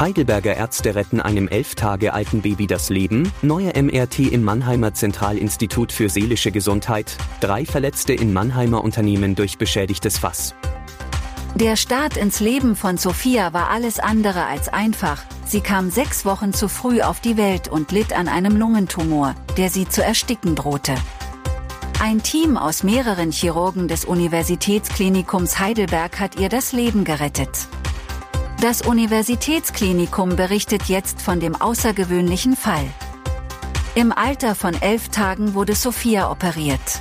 Heidelberger Ärzte retten einem elf Tage alten Baby das Leben, neue MRT im Mannheimer Zentralinstitut für seelische Gesundheit, drei Verletzte in Mannheimer Unternehmen durch beschädigtes Fass. Der Start ins Leben von Sophia war alles andere als einfach. Sie kam sechs Wochen zu früh auf die Welt und litt an einem Lungentumor, der sie zu ersticken drohte. Ein Team aus mehreren Chirurgen des Universitätsklinikums Heidelberg hat ihr das Leben gerettet. Das Universitätsklinikum berichtet jetzt von dem außergewöhnlichen Fall. Im Alter von elf Tagen wurde Sophia operiert.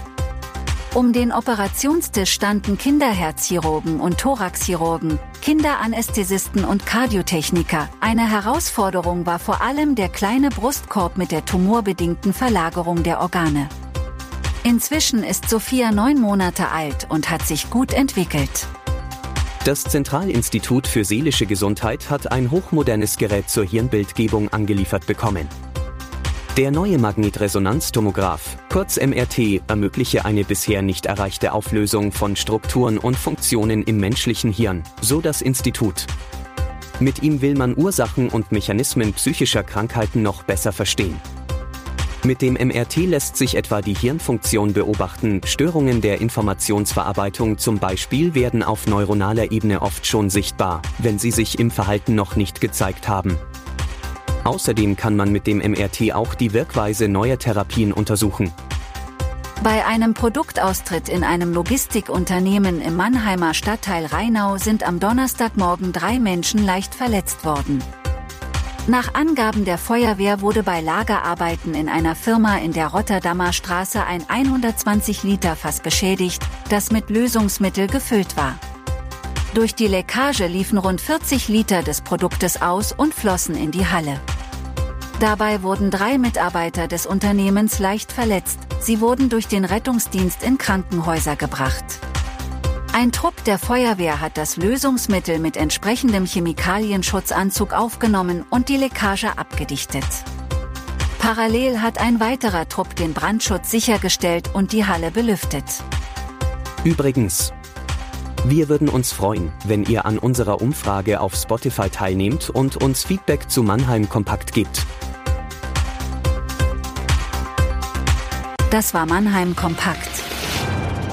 Um den Operationstisch standen Kinderherzchirurgen und Thoraxchirurgen, Kinderanästhesisten und Kardiotechniker. Eine Herausforderung war vor allem der kleine Brustkorb mit der tumorbedingten Verlagerung der Organe. Inzwischen ist Sophia neun Monate alt und hat sich gut entwickelt. Das Zentralinstitut für seelische Gesundheit hat ein hochmodernes Gerät zur Hirnbildgebung angeliefert bekommen. Der neue Magnetresonanztomograph, kurz MRT, ermögliche eine bisher nicht erreichte Auflösung von Strukturen und Funktionen im menschlichen Hirn, so das Institut. Mit ihm will man Ursachen und Mechanismen psychischer Krankheiten noch besser verstehen. Mit dem MRT lässt sich etwa die Hirnfunktion beobachten. Störungen der Informationsverarbeitung zum Beispiel werden auf neuronaler Ebene oft schon sichtbar, wenn sie sich im Verhalten noch nicht gezeigt haben. Außerdem kann man mit dem MRT auch die Wirkweise neuer Therapien untersuchen. Bei einem Produktaustritt in einem Logistikunternehmen im Mannheimer Stadtteil Rheinau sind am Donnerstagmorgen drei Menschen leicht verletzt worden. Nach Angaben der Feuerwehr wurde bei Lagerarbeiten in einer Firma in der Rotterdamer Straße ein 120 Liter Fass beschädigt, das mit Lösungsmittel gefüllt war. Durch die Leckage liefen rund 40 Liter des Produktes aus und flossen in die Halle. Dabei wurden drei Mitarbeiter des Unternehmens leicht verletzt, sie wurden durch den Rettungsdienst in Krankenhäuser gebracht. Ein Trupp der Feuerwehr hat das Lösungsmittel mit entsprechendem Chemikalienschutzanzug aufgenommen und die Leckage abgedichtet. Parallel hat ein weiterer Trupp den Brandschutz sichergestellt und die Halle belüftet. Übrigens, wir würden uns freuen, wenn ihr an unserer Umfrage auf Spotify teilnehmt und uns Feedback zu Mannheim Kompakt gibt. Das war Mannheim Kompakt.